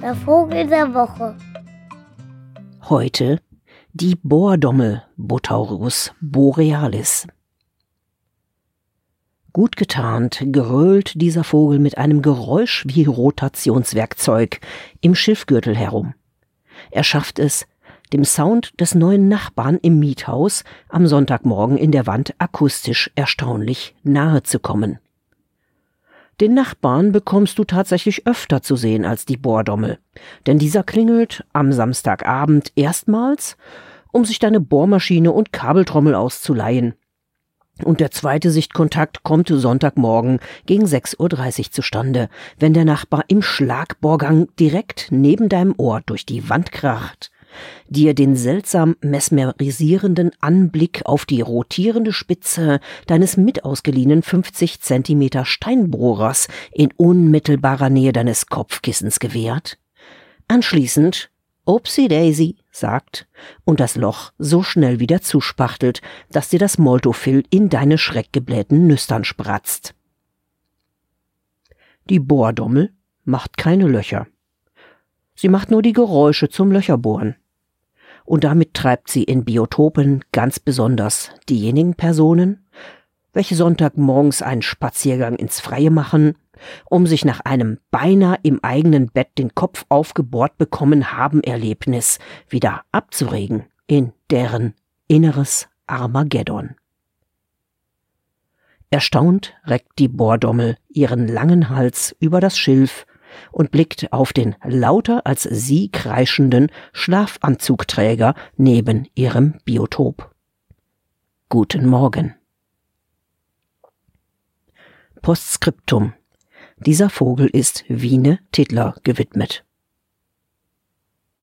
Der Vogel der Woche. Heute die Bohrdommel Botaurus borealis. Gut getarnt gerölt dieser Vogel mit einem Geräusch wie Rotationswerkzeug im Schiffgürtel herum. Er schafft es, dem Sound des neuen Nachbarn im Miethaus am Sonntagmorgen in der Wand akustisch erstaunlich nahe zu kommen. Den Nachbarn bekommst du tatsächlich öfter zu sehen als die Bohrdommel, denn dieser klingelt am Samstagabend erstmals, um sich deine Bohrmaschine und Kabeltrommel auszuleihen. Und der zweite Sichtkontakt kommt Sonntagmorgen gegen 6.30 Uhr zustande, wenn der Nachbar im Schlagbohrgang direkt neben deinem Ohr durch die Wand kracht dir den seltsam mesmerisierenden Anblick auf die rotierende Spitze deines mit ausgeliehenen 50 Zentimeter Steinbohrers in unmittelbarer Nähe deines Kopfkissens gewährt? Anschließend Upsi Daisy sagt und das Loch so schnell wieder zuspachtelt, dass dir das Moltofil in deine schreckgeblähten Nüstern spratzt. Die Bohrdommel macht keine Löcher. Sie macht nur die Geräusche zum Löcherbohren und damit treibt sie in Biotopen ganz besonders diejenigen Personen, welche Sonntagmorgens einen Spaziergang ins Freie machen, um sich nach einem beinahe im eigenen Bett den Kopf aufgebohrt bekommen haben Erlebnis wieder abzuregen in deren inneres Armageddon. Erstaunt reckt die Bohrdommel ihren langen Hals über das Schilf und blickt auf den lauter als sie kreischenden Schlafanzugträger neben ihrem Biotop. Guten Morgen. Postskriptum. Dieser Vogel ist Wiene Titler gewidmet.